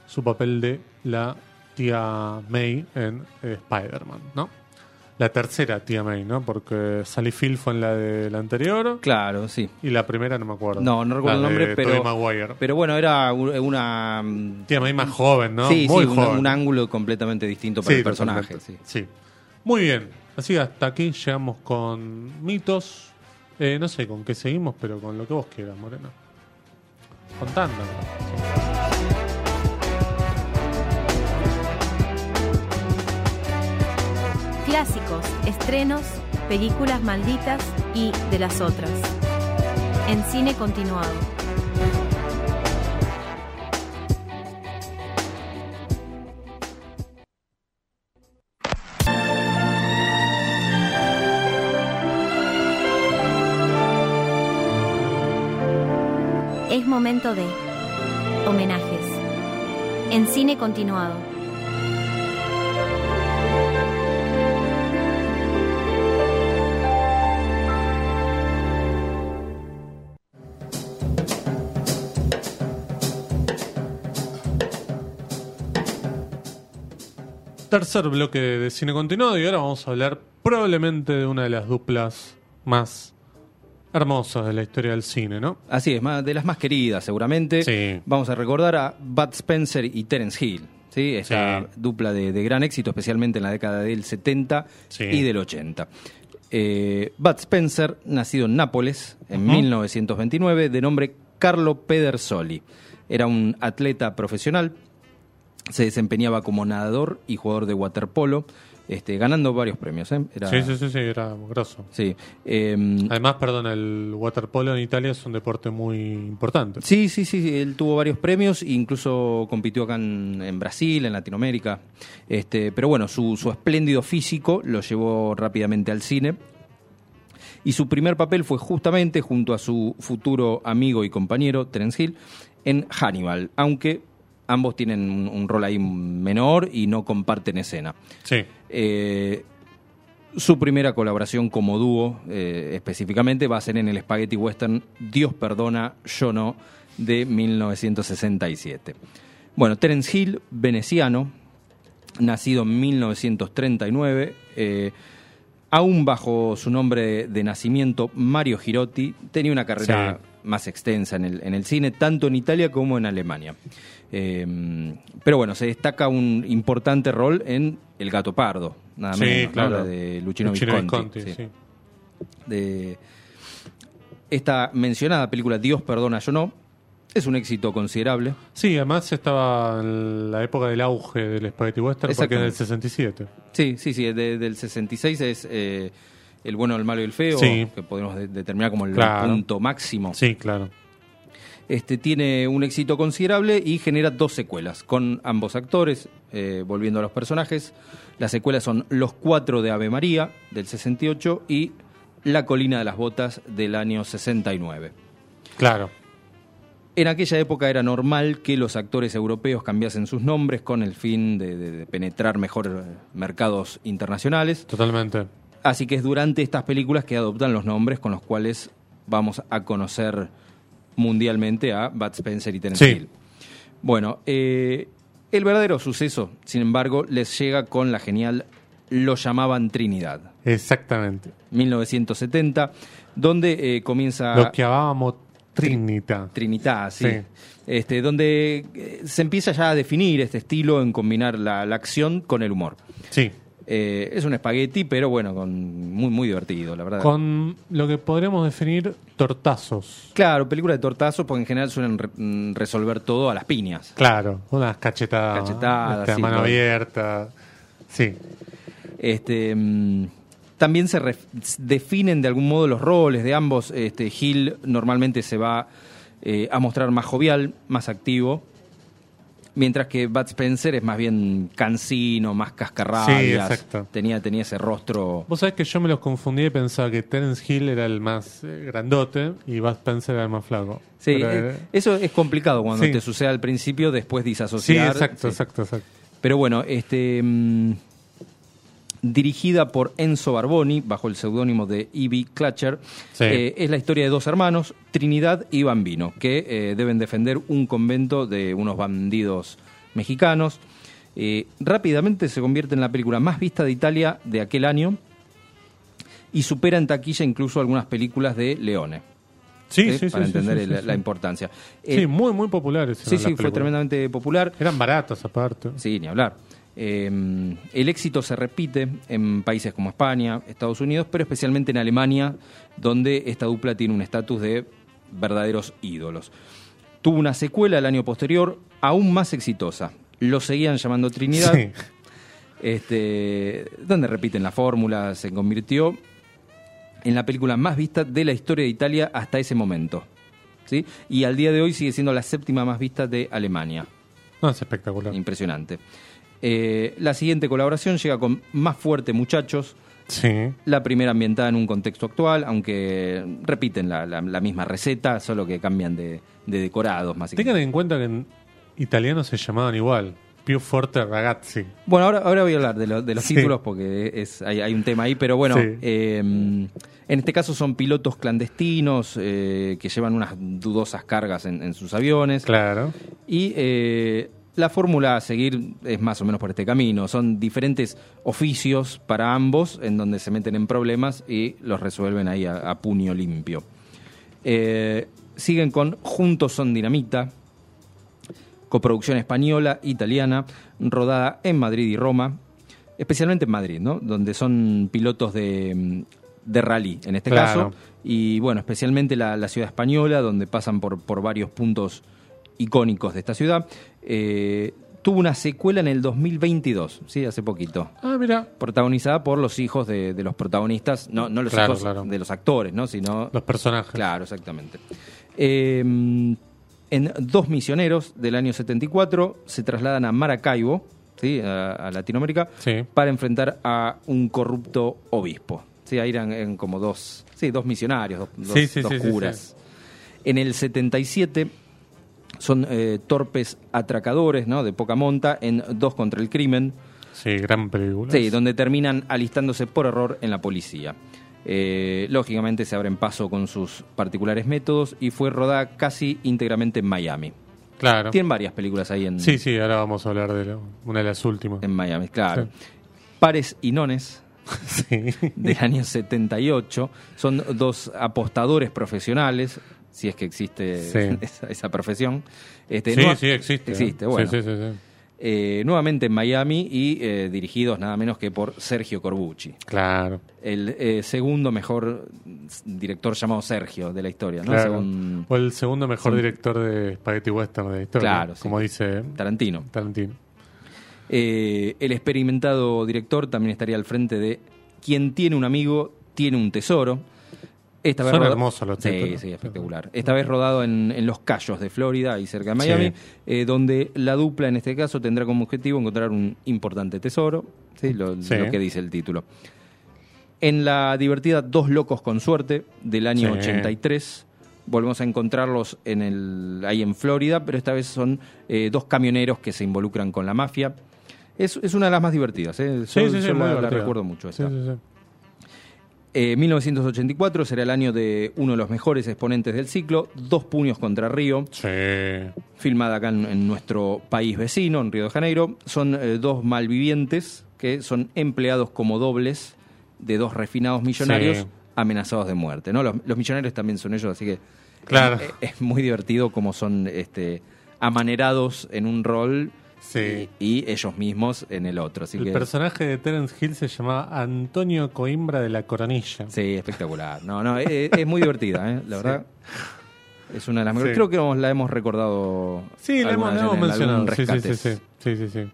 su papel de la tía May en eh, Spider-Man, ¿no? La tercera tía May, ¿no? Porque Sally Field fue en la de la anterior Claro, sí. y la primera no me acuerdo. No, no recuerdo el nombre, de pero. Tobey Maguire. Pero bueno, era una. mm, Tía May más joven, ¿no? Sí, Muy sí, joven. un ángulo completamente distinto para Sí, el personaje. Sí. Sí. Muy bien. Así que hasta aquí llegamos con mitos. Eh, no sé con qué seguimos, pero con lo que vos quieras, Moreno. Contándonos. Clásicos, estrenos, películas malditas y de las otras. En cine continuado. Es momento de homenajes. En cine continuado. Tercer bloque de cine continuado y ahora vamos a hablar probablemente de una de las duplas más hermosas de la historia del cine, ¿no? Así es, de las más queridas seguramente. Sí. Vamos a recordar a Bud Spencer y Terence Hill. ¿sí? Esta Sí. dupla de, de gran éxito, especialmente en la década del 70 Sí. y del 80. Eh, Bud Spencer, nacido en Nápoles en Ujú. 1929, de nombre Carlo Pedersoli. Era un atleta profesional, se desempeñaba como nadador y jugador de waterpolo, este, ganando varios premios. ¿eh? Era- Sí, sí, sí, sí, era grosso. sí. Em, Además, perdón, el waterpolo en Italia es un deporte muy importante. Sí, sí, sí, sí, él tuvo varios premios, incluso compitió acá en, en Brasil, en Latinoamérica. Este, pero bueno, su, su espléndido físico lo llevó rápidamente al cine. Y su primer papel fue justamente junto a su futuro amigo y compañero, Terence Hill, en Hannibal, aunque ambos tienen un, un rol ahí menor y no comparten escena. Sí. Eh, su primera colaboración como dúo, eh, específicamente, va a ser en el spaghetti western Dios perdona, yo no, de 1967. Bueno, Terence Hill, veneciano, nacido en 1939, eh, aún bajo su nombre de nacimiento, Mario Girotti, tenía una carrera Sí. más extensa en el, en el cine, tanto en Italia como en Alemania. Eh, pero bueno, se destaca un importante rol en El Gato Pardo, nada Sí, claro. La de Luchino, Luchino Visconti. Visconti, sí. De esta mencionada película Dios perdona, yo no, es un éxito considerable. Sí, además estaba en la época del auge del Spaghetti Western porque es del 67. Sí, sí, sí, de- del 66 es eh, El bueno, el malo y el feo, Sí. que podemos de- determinar como el Claro. punto máximo. Sí, claro. Este tiene un éxito considerable y genera dos secuelas con ambos actores, eh, volviendo a los personajes. Las secuelas son Los Cuatro de Ave María, del 68, y La Colina de las Botas, del año 69. Claro. En aquella época era normal que los actores europeos cambiasen sus nombres con el fin de, de- de penetrar mejor eh, mercados internacionales. Totalmente. Así que es durante estas películas que adoptan los nombres con los cuales vamos a conocer mundialmente a Bud Spencer y Terence Sí. Hill. Bueno, eh, el verdadero suceso, sin embargo, les llega con la genial Lo llamaban Trinidad, Exactamente. 1970, donde eh, comienza... Lo que hablábamos Trinita. Trinidad, sí. Sí. Este, donde eh, se empieza ya a definir este estilo en combinar la, la acción con el humor. Sí. Eh, es un espagueti, pero bueno, con muy, muy divertido, la verdad. Con lo que podríamos definir tortazos. Claro, película de tortazos, porque en general suelen re- mm, resolver todo a las piñas. Claro, unas cachetadas. Cachetadas, este, sí, mano todo. abierta. Sí. Este, mm, también se definen de algún modo los roles de ambos. Este, Hill normalmente se va eh, a mostrar más jovial, más activo, mientras que Bud Spencer es más bien cansino, más cascarrabias. Sí, exacto. Tenía, tenía ese rostro. Vos sabés que yo me los confundí y pensaba que Terence Hill era el más eh, grandote y Bud Spencer era el más flaco. Sí, Pero, eh, eh, eso es complicado cuando Sí. te sucede al principio, después sí, disasociar. exacto, Sí. exacto, exacto. Pero bueno, este mm, dirigida por Enzo Barboni, bajo el seudónimo de E.B. Clutcher, Sí. eh, es la historia de dos hermanos, Trinidad y Bambino, que eh, deben defender un convento de unos bandidos mexicanos. Eh, rápidamente se convierte en la película más vista de Italia de aquel año y supera en taquilla incluso algunas películas de Leone. Sí, sí, sí. para sí, entender sí, la importancia. Sí, muy, muy populares. sí, sí, fue tremendamente popular. Eran baratas aparte. Sí, ni hablar. Eh, el éxito se repite en países como España, Estados Unidos, pero especialmente en Alemania, donde esta dupla tiene un estatus de verdaderos ídolos. Tuvo una secuela el año posterior, aún más exitosa. Lo seguían llamando Trinidad, Sí. este, donde repiten la fórmula, se convirtió en la película más vista de la historia de Italia hasta ese momento. ¿sí? Y al día de hoy sigue siendo la séptima más vista de Alemania. No, es espectacular. Impresionante. Eh, la siguiente colaboración llega con Más Fuerte Muchachos, Sí. la primera ambientada en un contexto actual, aunque repiten la, la- la misma receta, solo que cambian de, de decorados, Tengan básicamente. en cuenta que en italiano se llamaban igual. Più forte ragazzi. Bueno, ahora, ahora voy a hablar de, lo- de los Sí. títulos porque es, hay, hay un tema ahí, pero bueno, Sí. eh, en este caso son pilotos clandestinos eh, que llevan unas dudosas cargas en, en sus aviones. Claro. Y eh, la fórmula a seguir es más o menos por este camino. Son diferentes oficios para ambos en donde se meten en problemas y los resuelven ahí a, a puño limpio. Eh, siguen con Juntos son Dinamita, coproducción española, italiana, rodada en Madrid y Roma, especialmente en Madrid, ¿no? Donde son pilotos de, de rally en este Claro. caso. Y bueno, especialmente la, la ciudad española, donde pasan por, por varios puntos icónicos de esta ciudad. Eh, tuvo una secuela en el 2022, sí, hace poquito. Ah, mira. Protagonizada por los hijos de, de los protagonistas, no, no los Claro, hijos claro. de los actores, ¿no? Sino Los personajes. Claro, exactamente. Eh, en Dos Misioneros del año 74 se trasladan a Maracaibo, ¿sí? a, a Latinoamérica, Sí. para enfrentar a un corrupto obispo. ¿sí? Ahí eran, eran como dos, sí, dos misionarios, dos, dos- Sí, sí, dos sí, sí, curas. En el 77 son eh, torpes atracadores ¿no? de poca monta en Dos contra el crimen. Sí, gran película. Sí, donde terminan alistándose por error en la policía. Eh, lógicamente se abren paso con sus particulares métodos y fue rodada casi íntegramente en Miami. Claro. Tienen varias películas ahí en, Sí, sí, ahora vamos a hablar de una de las últimas. en Miami, claro. Sí. Pares y Nones, *laughs* Sí. del año 78, son dos apostadores profesionales, si es que existe Sí. *laughs* esa, esa profesión. Este, sí, sí, existe. ¿eh? Existe, Sí, bueno. Sí, sí, sí. Eh, nuevamente en Miami y eh, dirigidos nada menos que por Sergio Corbucci. Claro. el eh, segundo mejor director llamado Sergio de la historia, ¿no? claro. Según O el segundo mejor director de Spaghetti Western de la historia. Claro, sí. Como dice Tarantino. Tarantino. Eh, el experimentado director también estaría al frente de Quien tiene un amigo, tiene un tesoro. Esta Son hermosos los sí, títulos. Sí, espectacular. Esta vez rodado en, en Los Cayos de Florida, ahí cerca de Miami, Sí. eh, donde la dupla en este caso tendrá como objetivo encontrar un importante tesoro, ¿sí? Lo, Sí. lo que dice el título. En la divertida Dos Locos con Suerte, del año Sí. 83, volvemos a encontrarlos en el, ahí en Florida, pero esta vez son eh, dos camioneros que se involucran con la mafia. Es, es una de las más divertidas, ¿eh? Sí, Yo- sí, sí, yo muy la, recuerdo mucho. Sí, esta. sí, sí. Eh, 1984 será el año de uno de los mejores exponentes del ciclo, Dos puños contra Río, Sí. filmada acá en, en nuestro país vecino, en Río de Janeiro. Son eh, dos malvivientes que son empleados como dobles de dos refinados millonarios Sí. amenazados de muerte. ¿no? Los, los millonarios también son ellos, así que Claro. es, es muy divertido como son este, amanerados en un rol Sí. y, y ellos mismos en el otro. Así El que, personaje de Terence Hill se llamaba Antonio Coimbra de la Coronilla. Sí, espectacular. No, no, es, es muy divertida, ¿eh? la verdad. Es una de las mejores. Sí. Creo que la hemos recordado. Sí, la hemos, mencionado. Sí, sí, sí, sí, sí, sí, sí.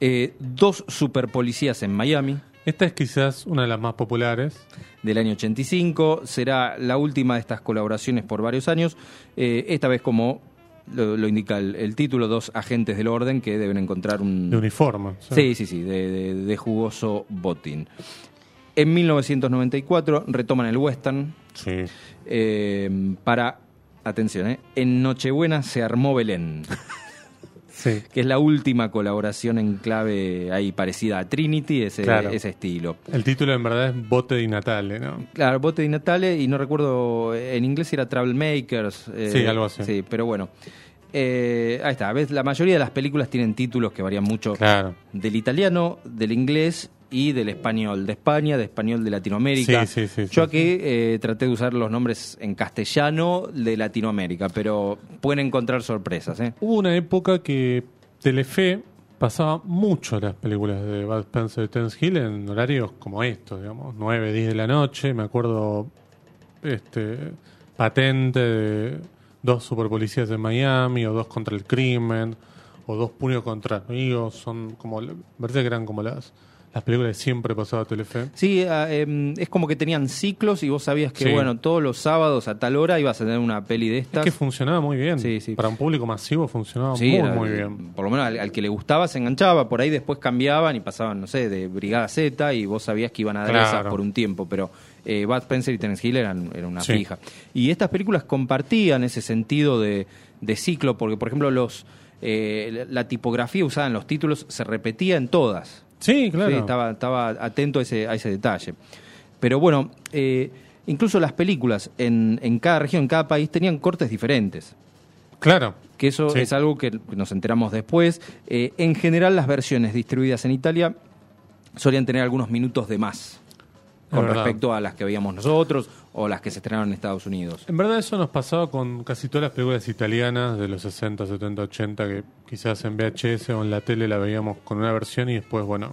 Eh, dos super policías en Miami Esta es quizás una de las más populares. del año 85. Será la última de estas colaboraciones por varios años. Eh, esta vez, como lo, lo indica el, el título, dos agentes del orden que deben encontrar un. De uniforme. Sí, sí, sí, de, de- de jugoso botín. En 1994 retoman el western Sí. eh, para, atención, eh, en Nochebuena se armó Belén, *laughs* Sí. que es la última colaboración en clave ahí parecida a Trinity, ese, Claro. ese estilo. El título en verdad es Bote di Natale, ¿no? Claro, Bote di Natale, y no recuerdo, en inglés era Travel Makers. eh, Sí, algo así. Sí, pero bueno. Eh, ahí está, ¿ves? la mayoría de las películas tienen títulos que varían mucho Claro. del italiano, del inglés y del español, de España, de español de Latinoamérica. Sí, sí, sí, Yo aquí eh, traté de usar los nombres en castellano de Latinoamérica, pero pueden encontrar sorpresas. ¿eh? Hubo una época que Telefe pasaba mucho las películas de Bud Spencer y Terence Hill en horarios como estos, digamos, 9, 10 de la noche. Me acuerdo este patente de dos superpolicías de Miami, o dos contra el crimen, o dos puños contra amigos. Son como, me parece que eran como las, las películas siempre pasaba Telefe. Sí, em, es como que tenían ciclos y vos sabías que, Sí. bueno, todos los sábados a tal hora ibas a tener una peli de Es estas. que funcionaba muy bien. Sí, sí. Para un público masivo funcionaba muy, era- muy bien. Por lo menos al, al que le gustaba se enganchaba, por ahí después cambiaban y pasaban, no sé, de Brigada Z y vos sabías que iban a dar Claro. esas por un tiempo, pero eh, Bud Spencer y Terence Hill eran, eran una fija. Y estas películas compartían ese sentido de, de ciclo, porque por ejemplo los eh, la tipografía usada en los títulos se repetía en todas. Sí, claro. Sí, estaba, estaba atento a ese, a ese detalle. Pero bueno, eh, incluso las películas en, en cada región, en cada país, tenían cortes diferentes Claro. que eso Sí. es algo que nos enteramos después. Eh, en general, las versiones distribuidas en Italia solían tener algunos minutos de más con respecto a las que veíamos nosotros o las que se estrenaron en Estados Unidos. En verdad eso nos pasaba con casi todas las películas italianas de los 60, 70, 80 que quizás en VHS o en la tele la veíamos con una versión y después, bueno,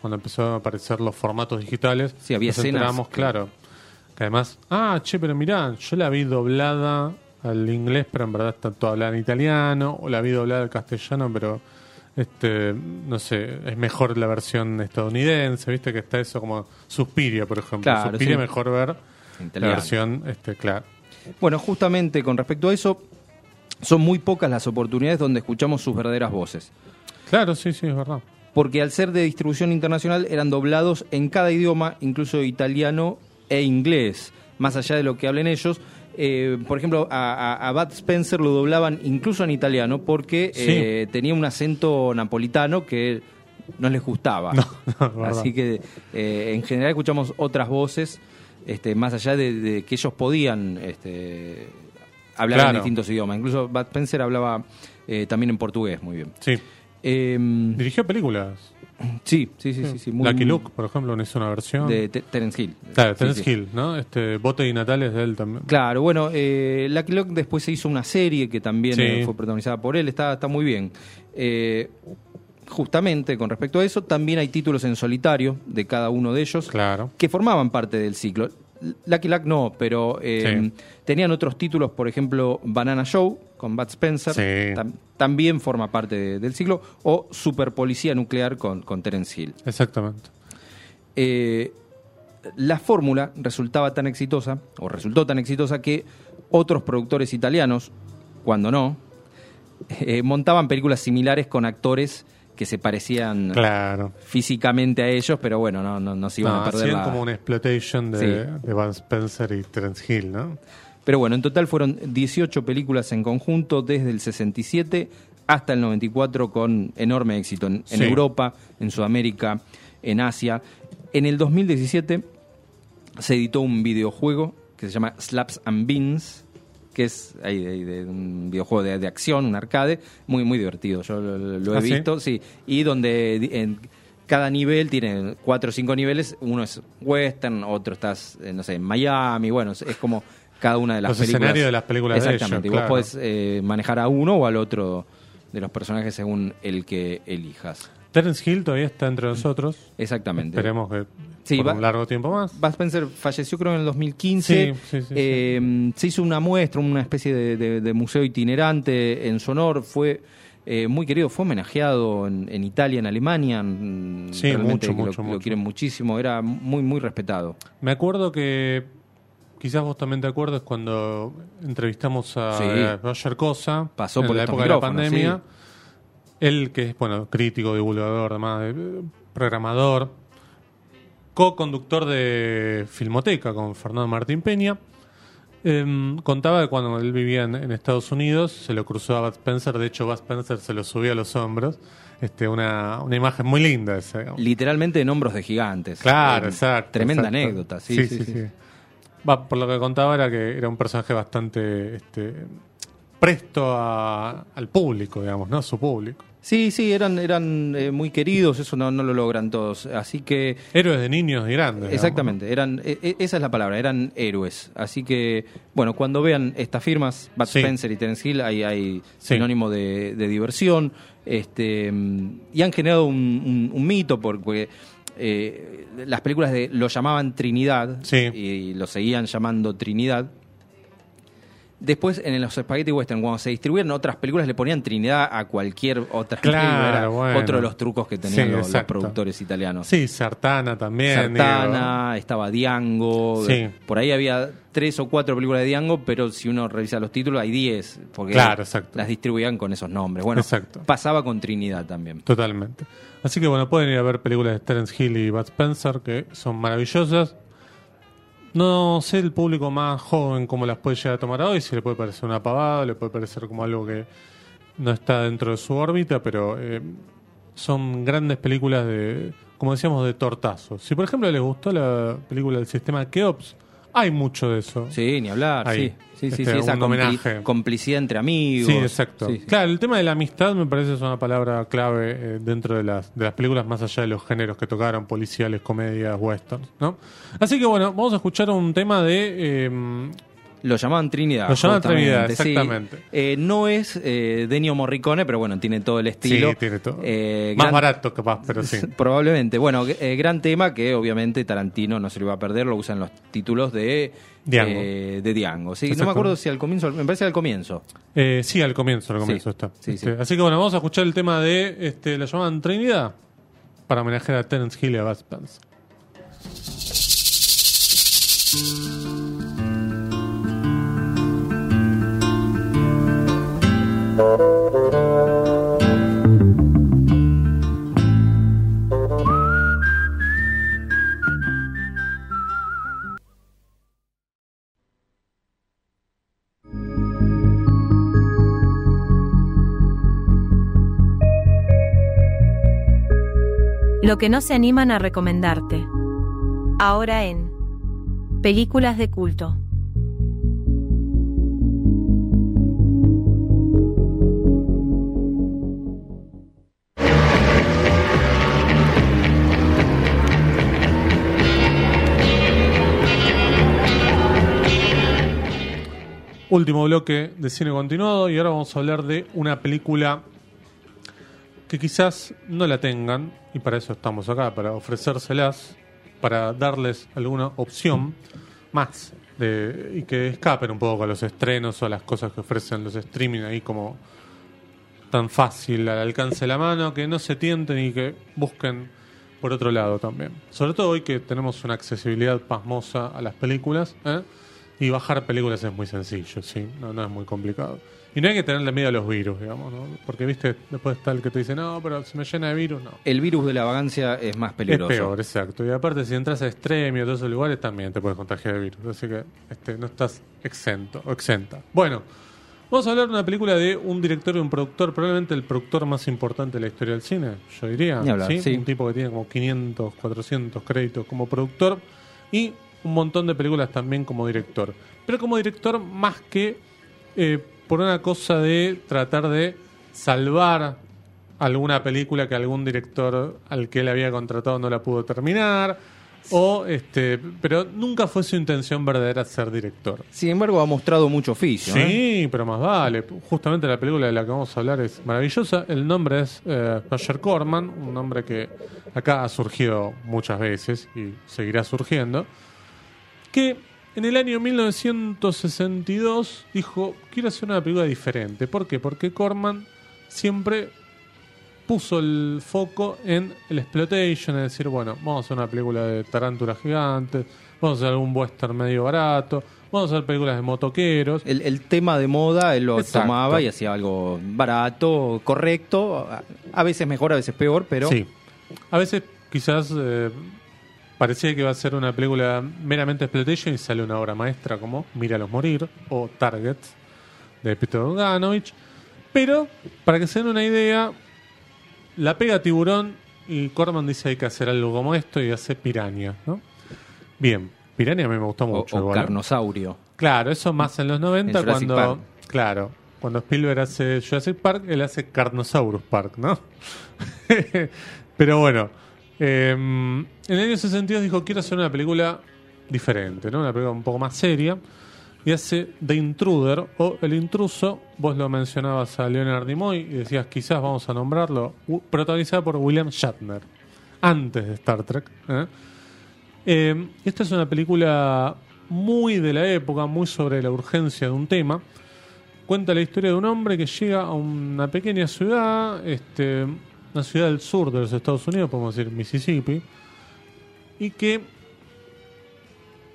cuando empezaron a aparecer los formatos digitales, Sí, había nos escenas enteramos, que- claro, que además, ah, che, pero mirá, yo la vi doblada al inglés, pero en verdad está toda hablada en italiano, o la vi doblada al castellano, pero este, no sé, es mejor la versión estadounidense, viste que está eso como Suspiria, por ejemplo. Claro, Suspiria sí. mejor ver la versión, este, claro. Bueno, justamente con respecto a eso, son muy pocas las oportunidades donde escuchamos sus verdaderas voces. Claro, sí, sí, es verdad. Porque al ser de distribución internacional eran doblados en cada idioma, incluso italiano e inglés, más allá de lo que hablen ellos. Eh, por ejemplo, a, a, a Bud Spencer lo doblaban incluso en italiano porque Sí. eh, tenía un acento napolitano que no les gustaba. No, *laughs* no. Así que eh, en general escuchamos otras voces, este, más allá de, de que ellos podían este, hablar en distintos idiomas. Incluso Bud Spencer hablaba eh, también en portugués muy bien. Sí. Em, Dirigió películas. Sí, sí, sí, sí, sí, muy- Lucky Luke, por ejemplo, no hizo una versión. de Te- Terence Hill. Claro, Terence sí. Hill, ¿no? Este, Bote y Natales de él también. Claro, bueno, eh, Lucky Luke después se hizo una serie que también Sí. eh, fue protagonizada por él, está, está muy bien. Eh, justamente con respecto a eso, también hay títulos en solitario de cada uno de ellos Claro. que formaban parte del ciclo. Lucky Luke no, pero eh, Sí. tenían otros títulos, por ejemplo, Banana Show con Bud Spencer, Sí. tam- también forma parte de- del ciclo, o Super Policía Nuclear con, con Terence Hill. Exactamente. Eh, la fórmula resultaba tan exitosa, o resultó tan exitosa, que otros productores italianos, cuando no, *laughs* eh, montaban películas similares con actores que se parecían Claro. físicamente a ellos, pero bueno, no, no, no se iban No, a perder la- como una exploitation de, Sí. de Van Spencer y Terence Hill, ¿no? Pero bueno, en total fueron 18 películas en conjunto desde el 67 hasta el 94 con enorme éxito en, en. Europa, en Sudamérica, en Asia. En el 2017 se editó un videojuego que se llama Slaps and Beans, que es ahí de, de un videojuego de, de acción, un arcade, muy muy divertido. Yo lo, lo- he ¿Ah, sí? visto, sí. Y donde en cada nivel tiene cuatro o cinco niveles, uno es western, otro estás, eh, no sé, en Miami, bueno, es, como cada una de las Los películas. escenarios de las películas de Exactamente, ellos, y vos claro. podés eh, manejar a uno o al otro de los personajes según el que elijas. Terence Hill todavía está entre nosotros. Exactamente. Esperemos que Sí, por va- un largo tiempo más. Bud Spencer falleció creo en el 2015. Sí, sí, sí, Eh, Se hizo una muestra, una especie de, de- de museo itinerante en su honor. Fue eh, muy querido, fue homenajeado en, en Italia, en Alemania. mm, Sí, realmente mucho, lo- mucho, lo, mucho. quieren muchísimo. Era muy, muy respetado. Me acuerdo que, quizás vos también te acuerdas, cuando entrevistamos a Sí. eh, Roger Cosa Pasó en por la época de la pandemia. sí. Él, que es bueno crítico, divulgador, además, eh, programador, co-conductor de Filmoteca con Fernando Martín Peña. em, contaba que cuando él vivía en, en Estados Unidos se lo cruzó a Bud Spencer, de hecho Bud Spencer se lo subió a los hombros. Este, una, una imagen muy linda esa. digamos. Literalmente en hombros de gigantes. Claro, Eh, exacto. Tremenda exacto. anécdota, sí, sí, sí. Va, por lo que contaba era que era un personaje bastante este, presto a- al público, digamos, ¿no? A su público. Sí, sí, eran, eran eh, muy queridos, eso no, no lo logran todos. Así que Héroes de niños y grandes. digamos, Exactamente, eran, e- e- esa es la palabra, eran héroes. Así que, bueno, cuando vean estas firmas, Sí. Spencer y Terence Hill, hay, hay Sí. sinónimo de, de diversión. Este, y han generado un, un- un mito porque eh, las películas de lo llamaban Trinidad Sí. y lo seguían llamando Trinidad. Después, en los Spaghetti Western, cuando se distribuían otras películas, le ponían Trinidad a cualquier otra Claro, película. Era bueno. Otro de los trucos que tenían Sí, los, productores italianos. Sí, Sartana también. Sartana, estaba Diango. Sí. Por ahí había tres o cuatro películas de Diango, pero si uno revisa los títulos hay diez, porque Claro, exacto. las distribuían con esos nombres. Bueno, Exacto. pasaba con Trinidad también. Totalmente. Así que bueno, pueden ir a ver películas de Terence Hill y Bud Spencer que son maravillosas. No sé el público más joven cómo las puede llegar a tomar hoy, si le puede parecer una pavada, le puede parecer como algo que no está dentro de su órbita, pero eh, son grandes películas de, como decíamos, de tortazos. Si por ejemplo les gustó la película del sistema Keops, hay mucho de eso. Sí, ni hablar, Ahí. sí. Sí, sí, Este, sí, esa homenaje. complicidad entre amigos. Sí, exacto. Sí, sí. Claro, el tema de la amistad me parece es una palabra clave eh, dentro de las, de las películas, más allá de los géneros que tocaron, policiales, comedias, westerns, ¿no? Así que bueno, vamos a escuchar un tema de... eh, Lo llamaban Trinidad. Lo llamaban Trinidad, sí. exactamente. Eh, no es eh, Denio Morricone, pero bueno, tiene todo el estilo. sí, tiene todo. Eh, más gran- barato capaz, pero sí. *laughs* Probablemente. Bueno, eh, gran tema que obviamente Tarantino no se lo iba a perder, lo usan los títulos de Diango. de Diango. Sí, no me acuerdo si al comienzo, me parece al comienzo. Sí, al comienzo, al comienzo Sí, está. sí, Este, sí. Así que bueno, vamos a escuchar el tema de este, la llamaban Trinidad para homenajear a Terence Hill y a Bud Spencer. Lo que no se animan a recomendarte. Ahora en Películas de culto. Último bloque de cine continuado y ahora vamos a hablar de una película que quizás no la tengan y para eso estamos acá, para ofrecérselas, para darles alguna opción más de, y que escapen un poco a los estrenos o a las cosas que ofrecen los streaming ahí como tan fácil al alcance de la mano, que no se tienten y que busquen por otro lado también. Sobre todo hoy que tenemos una accesibilidad pasmosa a las películas, ¿eh? Y bajar películas es muy sencillo, ¿sí? No, no es muy complicado. Y no hay que tenerle miedo a los virus, digamos, ¿no? Porque, viste, después está el que te dice, no, pero se me llena de virus, no. El virus de la vagancia es más peligroso. Es peor, exacto. Y aparte, si entras a Extremio y todos esos lugares, también te puedes contagiar de virus. Así que este, no estás exento o exenta. Bueno, vamos a hablar de una película de un director y un productor, probablemente el productor más importante de la historia del cine, yo diría. Sí. Un tipo que tiene como 500, 400 créditos como productor y un montón de películas también como director. Pero como director más que eh, por una cosa de tratar de salvar alguna película que algún director al que él había contratado no la pudo terminar, O, este, pero nunca fue su intención verdadera ser director. Sin embargo, ha mostrado mucho oficio. ¿eh? Sí, pero más vale. Justamente la película de la que vamos a hablar es maravillosa. El nombre es eh, Roger Corman, un nombre que acá ha surgido muchas veces y seguirá surgiendo. Que en el año 1962 dijo, quiero hacer una película diferente. ¿Por qué? Porque Corman siempre puso el foco en el exploitation, es decir, bueno, vamos a hacer una película de tarántulas gigantes, vamos a hacer algún western medio barato, vamos a hacer películas de motoqueros. El, el tema de moda él lo Exacto. tomaba y hacía algo barato, correcto, a- a veces mejor, a veces peor, pero Sí. A veces quizás eh, parecía que iba a ser una película meramente exploitation y sale una obra maestra como Míralos morir o Target de Peter Bogdanovich. Pero, para que se den una idea, la pega Tiburón y Corman dice hay que hacer algo como esto y hace Piranha, ¿no? Bien, Piranha a mí me gustó o, mucho. o igual, ¿eh? carnosaurio. Claro, eso más en los 90 En Jurassic cuando Park. claro, cuando Spielberg hace Jurassic Park, él hace Carnosaurus Park, ¿no? *laughs* Pero bueno, eh, en el año 62 dijo, quiero hacer una película diferente, ¿no? Una película un poco más seria. Y hace The Intruder o El Intruso, vos lo mencionabas a Leonard Nimoy y decías quizás vamos a nombrarlo, protagonizada por William Shatner, antes de Star Trek. ¿eh? Eh, esta es una película muy de la época, muy sobre la urgencia de un tema. Cuenta la historia de un hombre que llega a una pequeña ciudad, este, una ciudad del sur de los Estados Unidos, podemos decir Mississippi, y que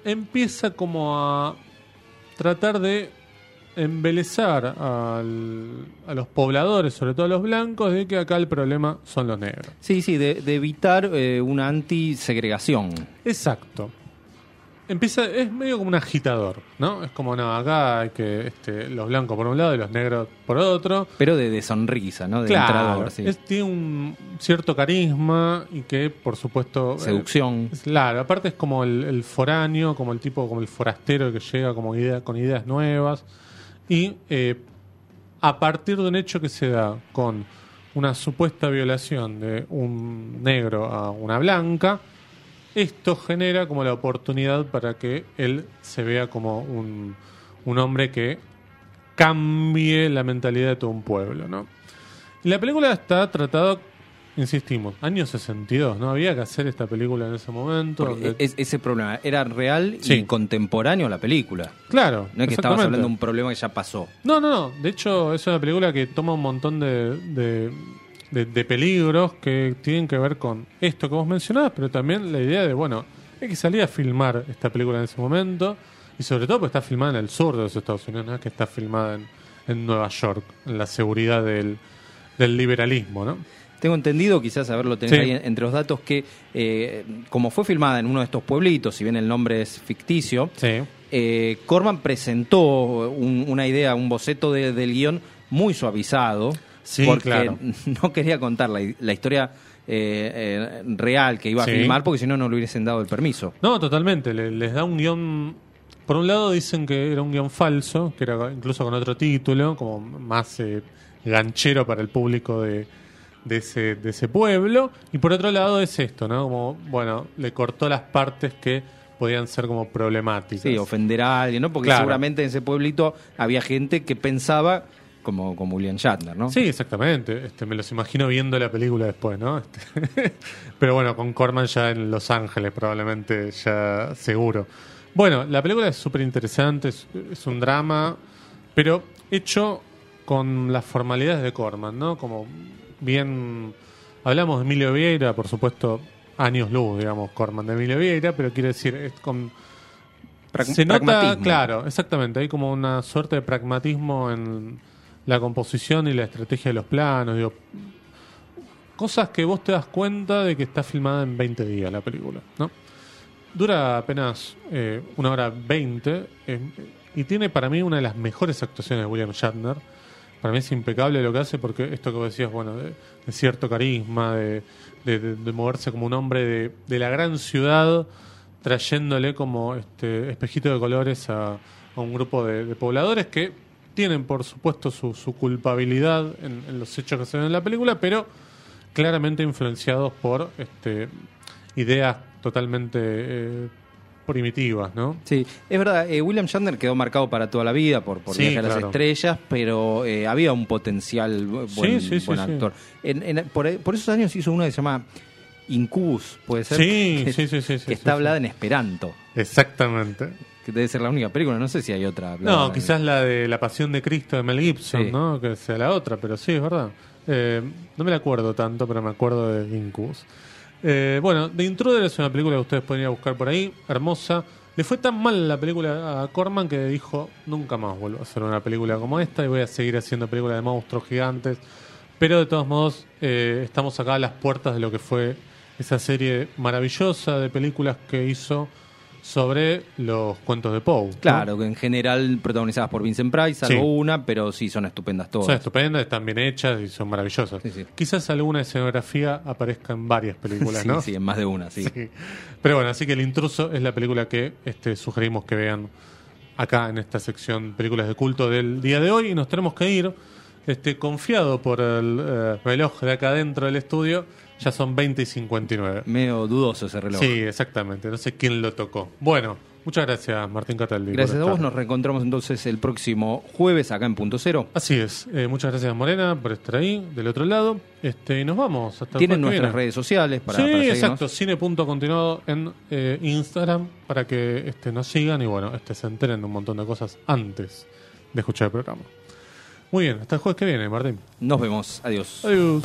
empieza como a tratar de embelezar al- a los pobladores, sobre todo a los blancos, de que acá el problema son los negros. Sí, sí, de, de evitar eh, una antisegregación. Exacto. Empieza, es medio como un agitador, ¿no? Es como, no, acá hay que, este, los blancos por un lado y los negros por otro. Pero de, de sonrisa, ¿no? De Claro, entrador, sí. es- tiene un cierto carisma y que, por supuesto... eh, Seducción. claro, aparte es como el, el foráneo, como el tipo, como el forastero que llega como idea, con ideas nuevas. Y eh, a partir de un hecho que se da con una supuesta violación de un negro a una blanca, esto genera como la oportunidad para que él se vea como un, un hombre que cambie la mentalidad de todo un pueblo, ¿no? Y la película está tratada, insistimos, años 62, ¿no? Había que hacer esta película en ese momento. Porque donde- es- ese problema era real y contemporáneo a la película. claro. No es que estabas hablando de un problema que ya pasó. No, no, no. De hecho, es una película que toma un montón de, de, de- de peligros que tienen que ver con esto que vos mencionabas, pero también la idea de, bueno, hay que salir a filmar esta película en ese momento, y sobre todo porque está filmada en el sur de los Estados Unidos, no es que está filmada en, en Nueva York, en la seguridad del, del liberalismo, ¿no? Tengo entendido, quizás saberlo tenés Sí. ahí en- entre los datos, que eh, como fue filmada en uno de estos pueblitos, si bien el nombre es ficticio, Sí. eh, Corman presentó un- una idea, un boceto de- del guion muy suavizado, Sí, porque claro. *laughs* no quería contar la, la historia eh, eh, real que iba a Sí. filmar, porque si no, no le hubiesen dado el permiso. No, totalmente. le- les da un guion. Por un lado dicen que era un guion falso, que era incluso con otro título, como más eh, ganchero para el público de, de, ese, de ese pueblo. Y por otro lado es esto, ¿no? Como, bueno, le cortó las partes que podían ser como problemáticas. Sí, ofender a alguien, ¿no? Porque Claro. seguramente en ese pueblito había gente que pensaba como, como William Shatner, ¿no? Sí, exactamente. Este, me los imagino viendo la película después, ¿no? Este, *laughs* pero bueno, con Corman ya en Los Ángeles, probablemente ya seguro. Bueno, la película es súper interesante, es, es un drama, pero hecho con las formalidades de Corman, ¿no? Como bien. Hablamos de Emilio Vieira, por supuesto, años luz, digamos, Corman de Emilio Vieira, pero quiero decir, es con Prag- se nota, pragmatismo. claro, exactamente, hay como una suerte de pragmatismo en la composición y la estrategia de los planos, digo, cosas que vos te das cuenta de que está filmada en 20 días la película, ¿no? Dura apenas eh, una hora 20 eh, y tiene para mí una de las mejores actuaciones de William Shatner. Para mí es impecable lo que hace porque esto que vos decías, bueno, de, de cierto carisma, de, moverse como un hombre de, la gran ciudad, trayéndole como este espejito de colores a, un grupo de pobladores que tienen, por supuesto, su, su culpabilidad en, en los hechos que se ven en la película, pero claramente influenciados por este, ideas totalmente eh, primitivas, ¿no? Sí, es verdad, eh, William Shatner quedó marcado para toda la vida por, por Sí, viajar a las estrellas, pero eh, había un potencial bu- buen, Sí, sí, sí, buen sí. actor. En- en- por, por esos años hizo una que se llama Incubus, puede ser. Sí, que, sí, sí, sí, que está hablada en Esperanto, Exactamente. Que debe ser la única película, no sé si hay otra. No, quizás la de La Pasión de Cristo de Mel Gibson, Sí. ¿no? Que sea la otra, pero sí, es verdad. Eh, no me la acuerdo tanto, pero me acuerdo de Incubus. Eh, bueno, The Intruder es una película que ustedes podrían buscar por ahí, hermosa. Le fue tan mal la película a Corman que dijo, nunca más vuelvo a hacer una película como esta y voy a seguir haciendo películas de monstruos gigantes. Pero de todos modos, eh, estamos acá a las puertas de lo que fue esa serie maravillosa de películas que hizo sobre los cuentos de Poe. Claro, que en general protagonizadas por Vincent Price, salvo Sí. una, pero sí son estupendas todas. Son estupendas, están bien hechas y son maravillosas. Sí, sí. Quizás alguna escenografía aparezca en varias películas, *laughs* sí, ¿no? sí, en más de una, sí. Sí. Pero bueno, así que El Intruso es la película que este, sugerimos que vean acá en esta sección películas de culto del día de hoy y nos tenemos que ir. Este, confiado por el eh, reloj de acá dentro del estudio, ya son 20 y 59. Medio dudoso ese reloj. Sí, exactamente. No sé quién lo tocó. Bueno, muchas gracias, Martín Cataldi. Gracias a vos, nos reencontramos entonces el próximo jueves acá en Punto Cero. Así es. Eh, muchas gracias, Morena, por estar ahí, del otro lado. Este, y nos vamos. Hasta Tienen nuestras redes sociales para, sí, para exacto. Cine.continuado en eh, Instagram para que este, nos sigan y bueno, este, se enteren de un montón de cosas antes de escuchar el programa. Muy bien, hasta el jueves que viene, Martín. Nos vemos. Adiós. Adiós.